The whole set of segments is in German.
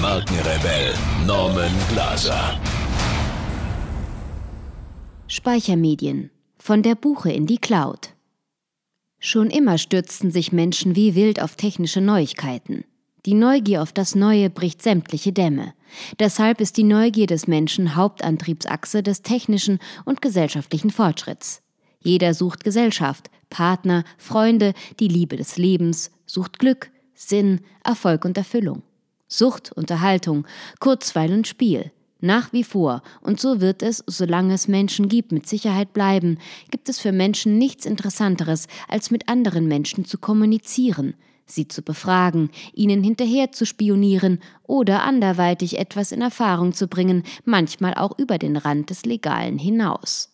Markenrebell Norman Glaser. Speichermedien. Von der Buche in die Cloud. Schon immer stürzten sich Menschen wie wild auf technische Neuigkeiten. Die Neugier auf das Neue bricht sämtliche Dämme. Deshalb ist die Neugier des Menschen Hauptantriebsachse des technischen und gesellschaftlichen Fortschritts. Jeder sucht Gesellschaft, Partner, Freunde, die Liebe des Lebens, sucht Glück, Sinn, Erfolg und Erfüllung. Sucht, Unterhaltung, Kurzweil und Spiel. Nach wie vor, und so wird es, solange es Menschen gibt, mit Sicherheit bleiben, gibt es für Menschen nichts Interessanteres, als mit anderen Menschen zu kommunizieren, sie zu befragen, ihnen hinterher zu spionieren oder anderweitig etwas in Erfahrung zu bringen, manchmal auch über den Rand des Legalen hinaus.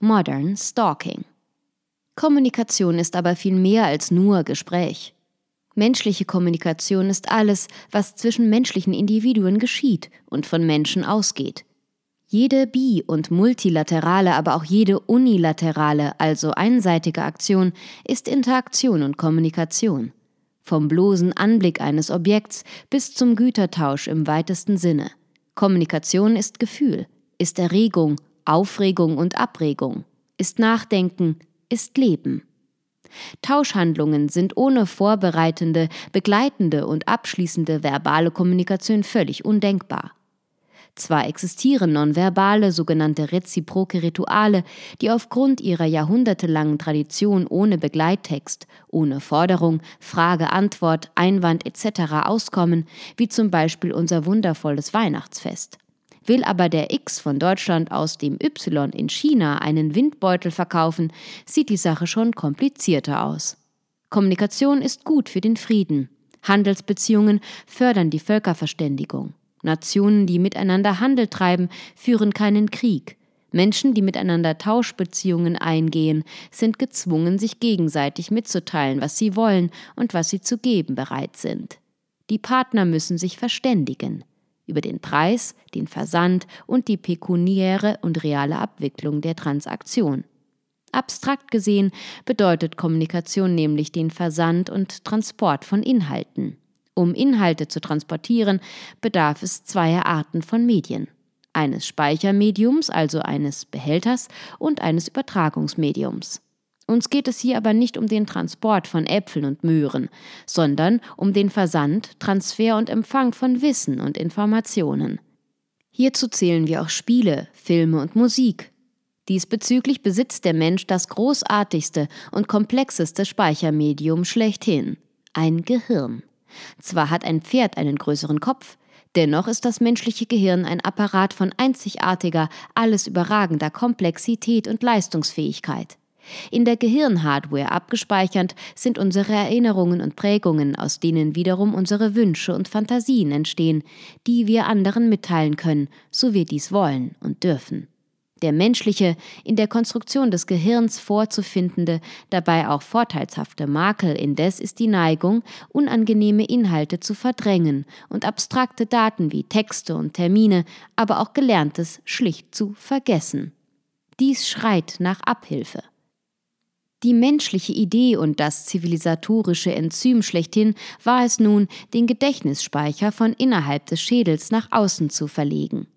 Modern Stalking. Kommunikation ist aber viel mehr als nur Gespräch. Menschliche Kommunikation ist alles, was zwischen menschlichen Individuen geschieht und von Menschen ausgeht. Jede bi- und multilaterale, aber auch jede unilaterale, also einseitige Aktion ist Interaktion und Kommunikation vom bloßen Anblick eines Objekts bis zum Gütertausch im weitesten Sinne. Kommunikation ist Gefühl, ist Erregung, Aufregung und Abregung, ist Nachdenken, ist Leben. Tauschhandlungen sind ohne vorbereitende, begleitende und abschließende verbale Kommunikation völlig undenkbar. Zwar existieren nonverbale sogenannte reziproke Rituale, die aufgrund ihrer jahrhundertelangen Tradition ohne Begleittext, ohne Forderung, Frage, Antwort, Einwand etc. auskommen, wie zum Beispiel unser wundervolles Weihnachtsfest. Will aber der X von Deutschland aus dem Y in China einen Windbeutel verkaufen, sieht die Sache schon komplizierter aus. Kommunikation ist gut für den Frieden. Handelsbeziehungen fördern die Völkerverständigung. Nationen, die miteinander Handel treiben, führen keinen Krieg. Menschen, die miteinander Tauschbeziehungen eingehen, sind gezwungen, sich gegenseitig mitzuteilen, was sie wollen und was sie zu geben bereit sind. Die Partner müssen sich verständigen über den Preis, den Versand und die pekuniäre und reale Abwicklung der Transaktion. Abstrakt gesehen bedeutet Kommunikation nämlich den Versand und Transport von Inhalten. Um Inhalte zu transportieren, bedarf es zweier Arten von Medien. Eines Speichermediums, also eines Behälters, und eines Übertragungsmediums. Uns geht es hier aber nicht um den Transport von Äpfeln und Möhren, sondern um den Versand, Transfer und Empfang von Wissen und Informationen. Hierzu zählen wir auch Spiele, Filme und Musik. Diesbezüglich besitzt der Mensch das großartigste und komplexeste Speichermedium schlechthin, ein Gehirn. Zwar hat ein Pferd einen größeren Kopf, dennoch ist das menschliche Gehirn ein Apparat von einzigartiger, alles überragender Komplexität und Leistungsfähigkeit. In der Gehirnhardware abgespeichert sind unsere Erinnerungen und Prägungen, aus denen wiederum unsere Wünsche und Fantasien entstehen, die wir anderen mitteilen können, so wir dies wollen und dürfen der menschliche, in der Konstruktion des Gehirns vorzufindende, dabei auch vorteilshafte Makel indes ist die Neigung, unangenehme Inhalte zu verdrängen und abstrakte Daten wie Texte und Termine, aber auch Gelerntes schlicht zu vergessen. Dies schreit nach Abhilfe. Die menschliche Idee und das zivilisatorische Enzym schlechthin war es nun, den Gedächtnisspeicher von innerhalb des Schädels nach außen zu verlegen.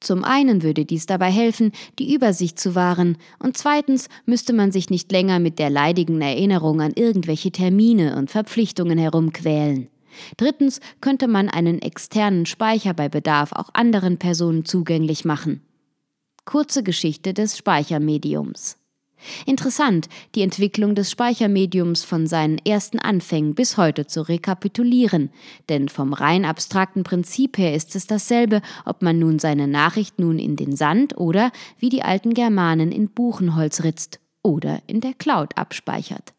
Zum einen würde dies dabei helfen, die Übersicht zu wahren, und zweitens müsste man sich nicht länger mit der leidigen Erinnerung an irgendwelche Termine und Verpflichtungen herumquälen. Drittens könnte man einen externen Speicher bei Bedarf auch anderen Personen zugänglich machen. Kurze Geschichte des Speichermediums. Interessant, die Entwicklung des Speichermediums von seinen ersten Anfängen bis heute zu rekapitulieren, denn vom rein abstrakten Prinzip her ist es dasselbe, ob man nun seine Nachricht nun in den Sand oder, wie die alten Germanen, in Buchenholz ritzt oder in der Cloud abspeichert.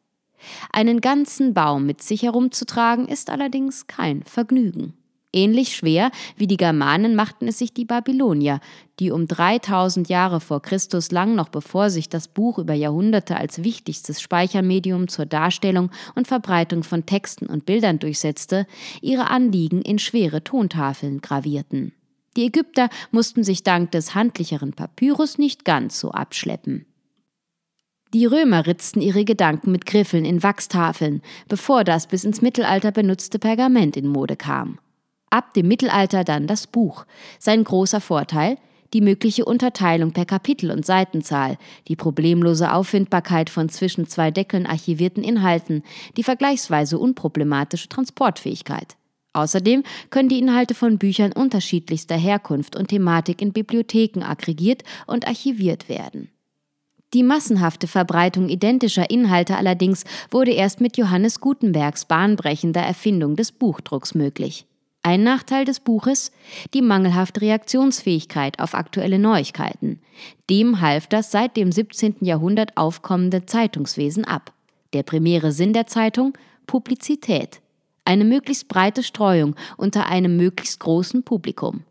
Einen ganzen Baum mit sich herumzutragen ist allerdings kein Vergnügen. Ähnlich schwer wie die Germanen machten es sich die Babylonier, die um 3000 Jahre vor Christus lang noch bevor sich das Buch über Jahrhunderte als wichtigstes Speichermedium zur Darstellung und Verbreitung von Texten und Bildern durchsetzte, ihre Anliegen in schwere Tontafeln gravierten. Die Ägypter mussten sich dank des handlicheren Papyrus nicht ganz so abschleppen. Die Römer ritzten ihre Gedanken mit Griffeln in Wachstafeln, bevor das bis ins Mittelalter benutzte Pergament in Mode kam ab dem Mittelalter dann das Buch. Sein großer Vorteil? Die mögliche Unterteilung per Kapitel und Seitenzahl, die problemlose Auffindbarkeit von zwischen zwei Deckeln archivierten Inhalten, die vergleichsweise unproblematische Transportfähigkeit. Außerdem können die Inhalte von Büchern unterschiedlichster Herkunft und Thematik in Bibliotheken aggregiert und archiviert werden. Die massenhafte Verbreitung identischer Inhalte allerdings wurde erst mit Johannes Gutenbergs bahnbrechender Erfindung des Buchdrucks möglich. Ein Nachteil des Buches? Die mangelhafte Reaktionsfähigkeit auf aktuelle Neuigkeiten. Dem half das seit dem 17. Jahrhundert aufkommende Zeitungswesen ab. Der primäre Sinn der Zeitung? Publizität. Eine möglichst breite Streuung unter einem möglichst großen Publikum.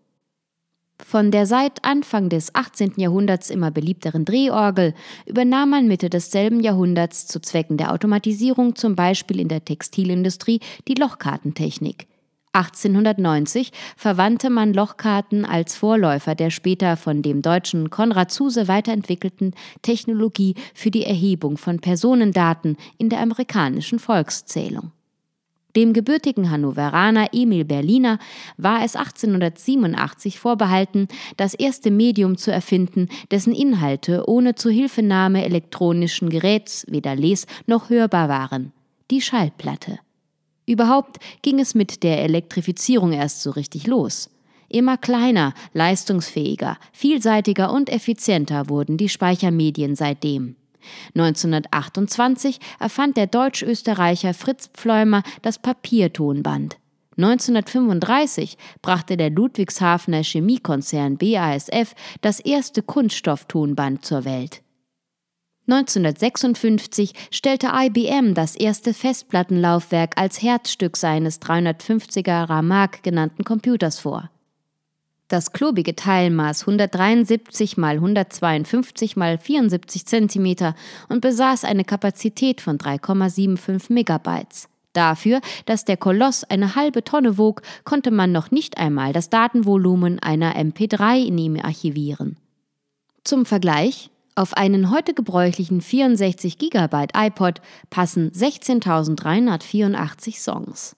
Von der seit Anfang des 18. Jahrhunderts immer beliebteren Drehorgel übernahm man Mitte desselben Jahrhunderts zu Zwecken der Automatisierung zum Beispiel in der Textilindustrie die Lochkartentechnik. 1890 verwandte man Lochkarten als Vorläufer der später von dem deutschen Konrad Zuse weiterentwickelten Technologie für die Erhebung von Personendaten in der amerikanischen Volkszählung. Dem gebürtigen Hannoveraner Emil Berliner war es 1887 vorbehalten, das erste Medium zu erfinden, dessen Inhalte ohne Zuhilfenahme elektronischen Geräts weder les- noch hörbar waren, die Schallplatte. Überhaupt ging es mit der Elektrifizierung erst so richtig los. Immer kleiner, leistungsfähiger, vielseitiger und effizienter wurden die Speichermedien seitdem. 1928 erfand der Deutsch-Österreicher Fritz Pfleumer das Papiertonband. 1935 brachte der Ludwigshafener Chemiekonzern BASF das erste Kunststofftonband zur Welt. 1956 stellte IBM das erste Festplattenlaufwerk als Herzstück seines 350er Ramak genannten Computers vor. Das klobige Teil maß 173 x 152 x 74 cm und besaß eine Kapazität von 3,75 Megabytes. Dafür, dass der Koloss eine halbe Tonne wog, konnte man noch nicht einmal das Datenvolumen einer MP3 in ihm archivieren. Zum Vergleich, auf einen heute gebräuchlichen 64 GB iPod passen 16.384 Songs.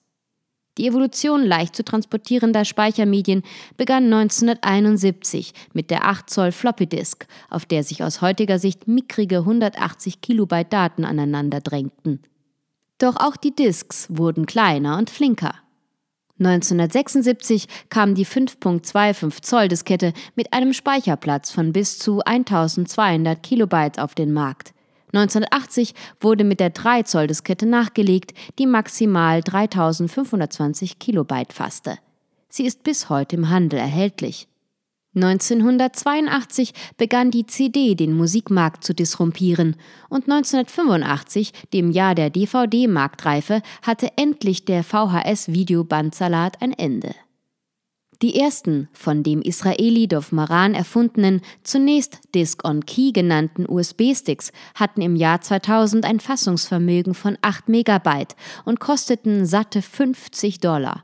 Die Evolution leicht zu transportierender Speichermedien begann 1971 mit der 8 Zoll Floppy Disk, auf der sich aus heutiger Sicht mickrige 180 Kilobyte Daten aneinander drängten. Doch auch die Disks wurden kleiner und flinker. 1976 kam die 5.25 Zoll Diskette mit einem Speicherplatz von bis zu 1200 Kilobyte auf den Markt. 1980 wurde mit der 3 Zoll Diskette nachgelegt, die maximal 3520 Kilobyte fasste. Sie ist bis heute im Handel erhältlich. 1982 begann die CD den Musikmarkt zu disrumpieren und 1985, dem Jahr der DVD-Marktreife, hatte endlich der VHS-Videobandsalat ein Ende. Die ersten von dem Israeli Dov Maran erfundenen, zunächst Disk-on-Key genannten USB-Sticks hatten im Jahr 2000 ein Fassungsvermögen von 8 Megabyte und kosteten satte 50 Dollar.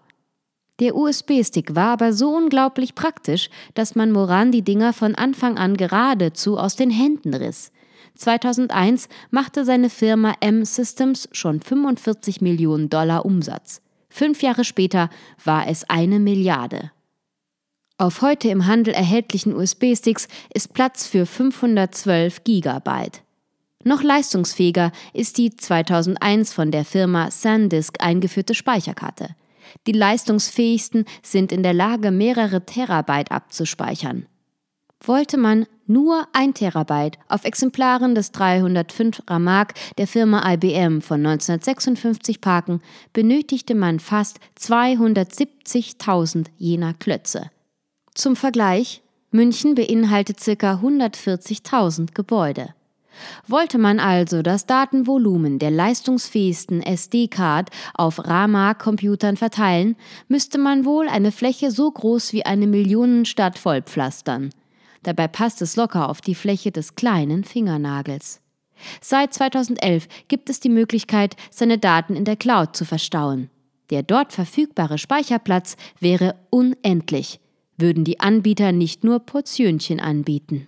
Der USB-Stick war aber so unglaublich praktisch, dass man Moran die Dinger von Anfang an geradezu aus den Händen riss. 2001 machte seine Firma M-Systems schon 45 Millionen Dollar Umsatz. Fünf Jahre später war es eine Milliarde. Auf heute im Handel erhältlichen USB-Sticks ist Platz für 512 Gigabyte. Noch leistungsfähiger ist die 2001 von der Firma SanDisk eingeführte Speicherkarte. Die leistungsfähigsten sind in der Lage, mehrere Terabyte abzuspeichern. Wollte man nur ein Terabyte auf Exemplaren des 305 Ramak der Firma IBM von 1956 parken, benötigte man fast 270.000 jener Klötze. Zum Vergleich, München beinhaltet ca. 140.000 Gebäude. Wollte man also das Datenvolumen der leistungsfähigsten SD-Card auf Rama-Computern verteilen, müsste man wohl eine Fläche so groß wie eine Millionenstadt vollpflastern. Dabei passt es locker auf die Fläche des kleinen Fingernagels. Seit 2011 gibt es die Möglichkeit, seine Daten in der Cloud zu verstauen. Der dort verfügbare Speicherplatz wäre unendlich, würden die Anbieter nicht nur Portionchen anbieten.